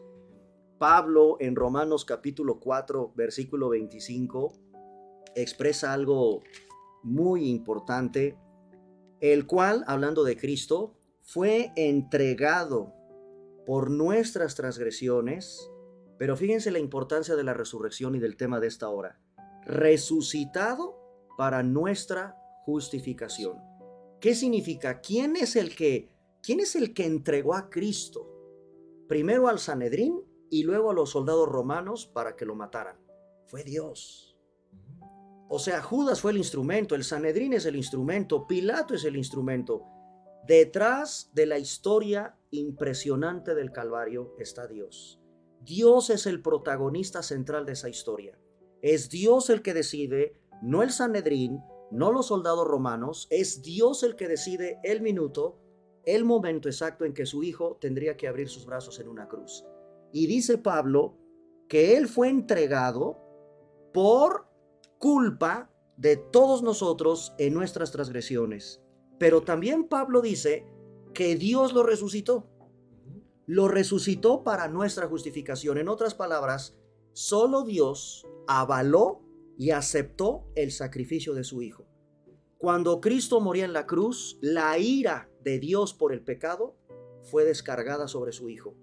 Pablo en Romanos capítulo 4, versículo 25, expresa algo muy importante, el cual, hablando de Cristo, fue entregado por nuestras transgresiones, pero fíjense la importancia de la resurrección y del tema de esta hora, resucitado para nuestra justificación. ¿Qué significa? ¿Quién es el que quién es el que entregó a Cristo? Primero al Sanedrín y luego a los soldados romanos para que lo mataran. Fue Dios. O sea, Judas fue el instrumento, el Sanedrín es el instrumento, Pilato es el instrumento. Detrás de la historia impresionante del Calvario está Dios. Dios es el protagonista central de esa historia. Es Dios el que decide, no el Sanedrín, no los soldados romanos, es Dios el que decide el minuto, el momento exacto en que su hijo tendría que abrir sus brazos en una cruz. Y dice Pablo que él fue entregado por culpa de todos nosotros en nuestras transgresiones. Pero también Pablo dice que Dios lo resucitó. Lo resucitó para nuestra justificación. En otras palabras, solo Dios avaló y aceptó el sacrificio de su Hijo. Cuando Cristo moría en la cruz, la ira de Dios por el pecado fue descargada sobre su Hijo.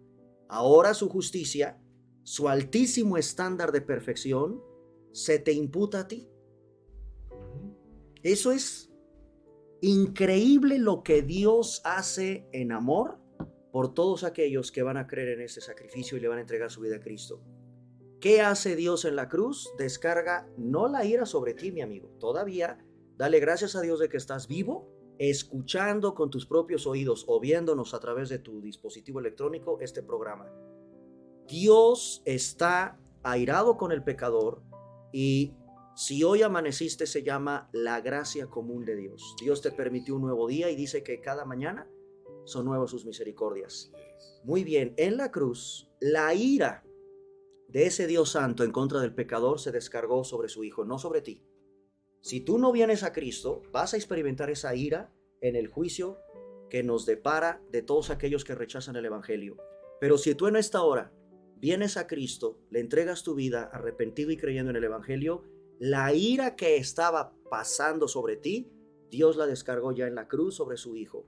Ahora su justicia, su altísimo estándar de perfección, se te imputa a ti. Eso es increíble lo que Dios hace en amor por todos aquellos que van a creer en ese sacrificio y le van a entregar su vida a Cristo. ¿Qué hace Dios en la cruz? Descarga no la ira sobre ti, mi amigo. Todavía, dale gracias a Dios de que estás vivo, escuchando con tus propios oídos o viéndonos a través de tu dispositivo electrónico este programa. Dios está airado con el pecador y si hoy amaneciste se llama la gracia común de Dios. Dios te permitió un nuevo día y dice que cada mañana son nuevas sus misericordias. Muy bien, en la cruz, la ira de ese Dios santo en contra del pecador se descargó sobre su Hijo, no sobre ti. Si tú no vienes a Cristo, vas a experimentar esa ira en el juicio que nos depara de todos aquellos que rechazan el Evangelio. Pero si tú en esta hora vienes a Cristo, le entregas tu vida arrepentido y creyendo en el Evangelio, la ira que estaba pasando sobre ti, Dios la descargó ya en la cruz sobre su Hijo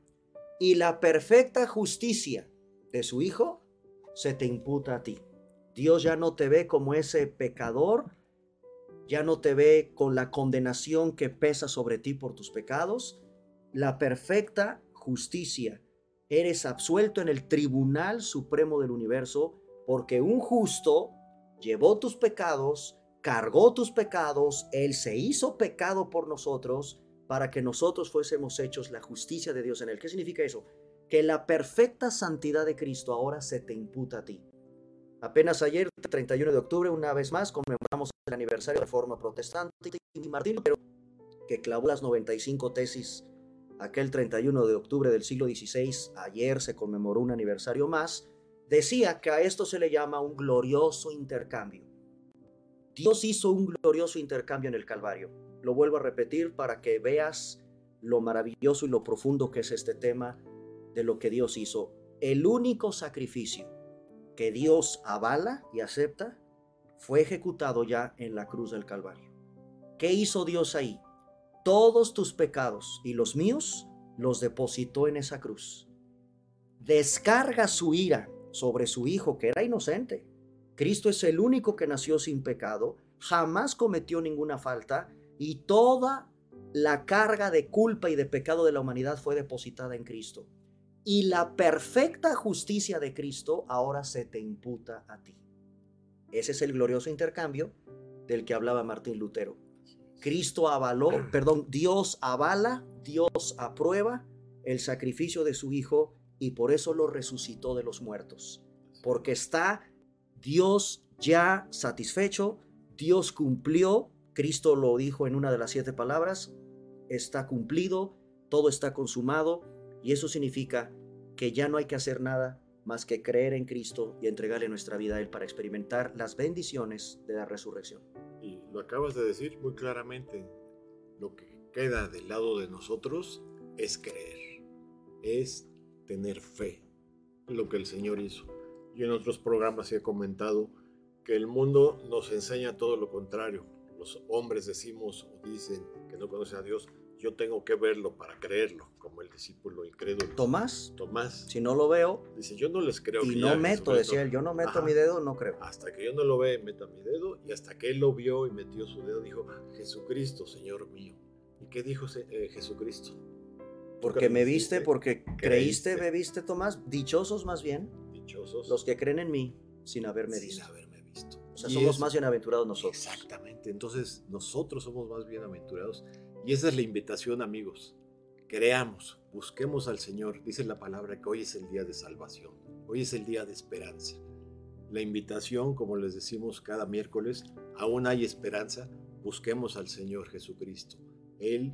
y la perfecta justicia de su Hijo se te imputa a ti. Dios ya no te ve como ese pecador, ya no te ve con la condenación que pesa sobre ti por tus pecados. La perfecta justicia. Eres absuelto en el Tribunal Supremo del Universo porque un justo llevó tus pecados, cargó tus pecados, Él se hizo pecado por nosotros para que nosotros fuésemos hechos la justicia de Dios en él. ¿Qué significa eso? Que la perfecta santidad de Cristo ahora se te imputa a ti. Apenas ayer, 31 de octubre, una vez más, conmemoramos el aniversario de la Reforma Protestante y Martín Lutero, que clavó las 95 tesis aquel 31 de octubre del siglo XVI, ayer se conmemoró un aniversario más, decía que a esto se le llama un glorioso intercambio. Dios hizo un glorioso intercambio en el Calvario. Lo vuelvo a repetir para que veas lo maravilloso y lo profundo que es este tema de lo que Dios hizo. El único sacrificio que Dios avala y acepta fue ejecutado ya en la cruz del Calvario. ¿Qué hizo Dios ahí? Todos tus pecados y los míos los depositó en esa cruz. Descarga su ira sobre su Hijo, que era inocente. Cristo es el único que nació sin pecado, jamás cometió ninguna falta y toda la carga de culpa y de pecado de la humanidad fue depositada en Cristo. Y la perfecta justicia de Cristo ahora se te imputa a ti. Ese es el glorioso intercambio del que hablaba Martín Lutero. Cristo avaló, [CLEARS THROAT] perdón, Dios avala, Dios aprueba el sacrificio de su Hijo y por eso lo resucitó de los muertos. Porque está Dios ya satisfecho, Dios cumplió Cristo lo dijo en una de las siete palabras, está cumplido, todo está consumado, y eso significa que ya no hay que hacer nada más que creer en Cristo y entregarle nuestra vida a Él para experimentar las bendiciones de la resurrección. Y lo acabas de decir muy claramente, lo que queda del lado de nosotros es creer, es tener fe en lo que el Señor hizo. Yo en otros programas he comentado que el mundo nos enseña todo lo contrario, los hombres decimos o dicen que no conocen a Dios, yo tengo que verlo para creerlo, como el discípulo incrédulo. Tomás. Tomás. Si no lo veo. Dice, yo no les creo. Y no meto, decía él, yo no meto mi dedo, no creo. Hasta que yo no lo ve, meta mi dedo. Y hasta que él lo vio y metió su dedo, dijo, Jesucristo, Señor mío. ¿Y qué dijo eh, Jesucristo? Porque me viste, porque creíste, me viste, Tomás. Dichosos más bien. Dichosos. Los que creen en mí sin haberme sin visto. haberme visto. O sea, somos más bienaventurados nosotros. Exactamente. Entonces, nosotros somos más bienaventurados. Y esa es la invitación, amigos. Creamos, busquemos al Señor. Dice la palabra que hoy es el día de salvación. Hoy es el día de esperanza. La invitación, como les decimos cada miércoles, aún hay esperanza. Busquemos al Señor Jesucristo. Él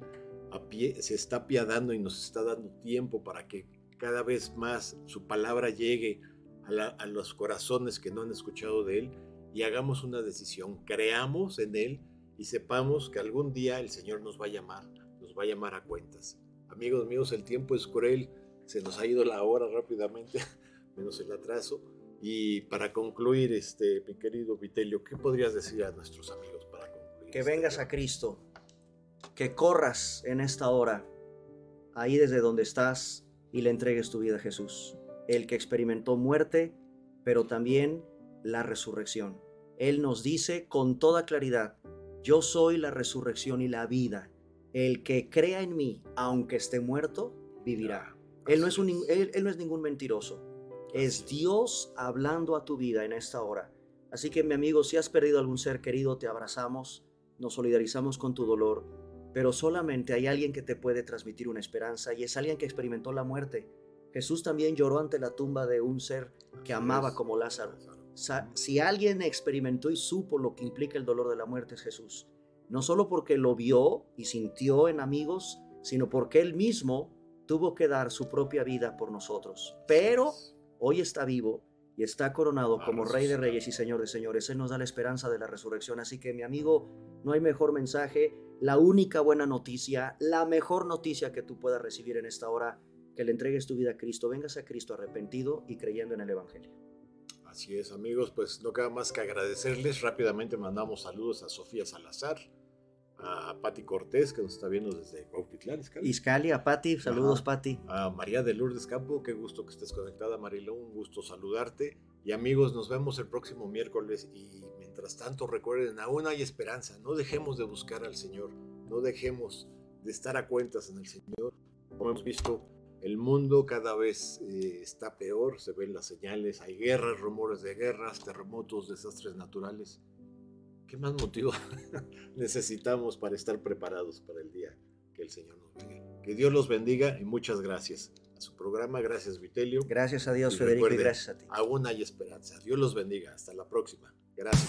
se está apiadando y nos está dando tiempo para que cada vez más su palabra llegue a, a los corazones que no han escuchado de Él y hagamos una decisión, creamos en Él y sepamos que algún día el Señor nos va a llamar, nos va a llamar a cuentas. Amigos míos, el tiempo es cruel, se nos ha ido la hora rápidamente, [LAUGHS] menos el atraso. Y para concluir, este, mi querido Vitelio, ¿qué podrías decir a nuestros amigos para concluir? que vengas a Cristo, que corras en esta hora, ahí desde donde estás, y le entregues tu vida a Jesús, el que experimentó muerte, pero también la resurrección. Él nos dice con toda claridad, yo soy la resurrección y la vida. El que crea en mí, aunque esté muerto, vivirá. Él no es, un, él, no es ningún mentiroso. Es Dios hablando a tu vida en esta hora. Así que mi amigo, si has perdido algún ser querido, te abrazamos, nos solidarizamos con tu dolor, pero solamente hay alguien que te puede transmitir una esperanza y es alguien que experimentó la muerte. Jesús también lloró ante la tumba de un ser que amaba como Lázaro. Si alguien experimentó y supo lo que implica el dolor de la muerte es Jesús. No solo porque lo vio y sintió en amigos, sino porque él mismo tuvo que dar su propia vida por nosotros. Pero hoy está vivo y está coronado como Rey de Reyes y Señor de Señores. Él nos da la esperanza de la resurrección. Así que mi amigo, no hay mejor mensaje, la única buena noticia, la mejor noticia que tú puedas recibir en esta hora, que le entregues tu vida a Cristo. Vengas a Cristo arrepentido y creyendo en el Evangelio. Así es, amigos, pues no queda más que agradecerles. Rápidamente mandamos saludos a Sofía Salazar, a Patti Cortés, que nos está viendo desde Cuautitlán, Iscali. a Patti, saludos, Patti. A María de Lourdes Campo, qué gusto que estés conectada, Marilo, un gusto saludarte. Y amigos, nos vemos el próximo miércoles y mientras tanto recuerden, aún hay esperanza, no dejemos de buscar al Señor, no dejemos de estar a cuentas en el Señor. Como hemos visto, el mundo cada vez eh, está peor, se ven las señales, hay guerras, rumores de guerras, terremotos, desastres naturales. ¿Qué más motivo [LAUGHS] necesitamos para estar preparados para el día que el Señor nos venga? Que Dios los bendiga y muchas gracias a su programa. Gracias, Vitelio. Gracias a Dios, Federico, y gracias a ti. Aún hay esperanza. Dios los bendiga. Hasta la próxima. Gracias.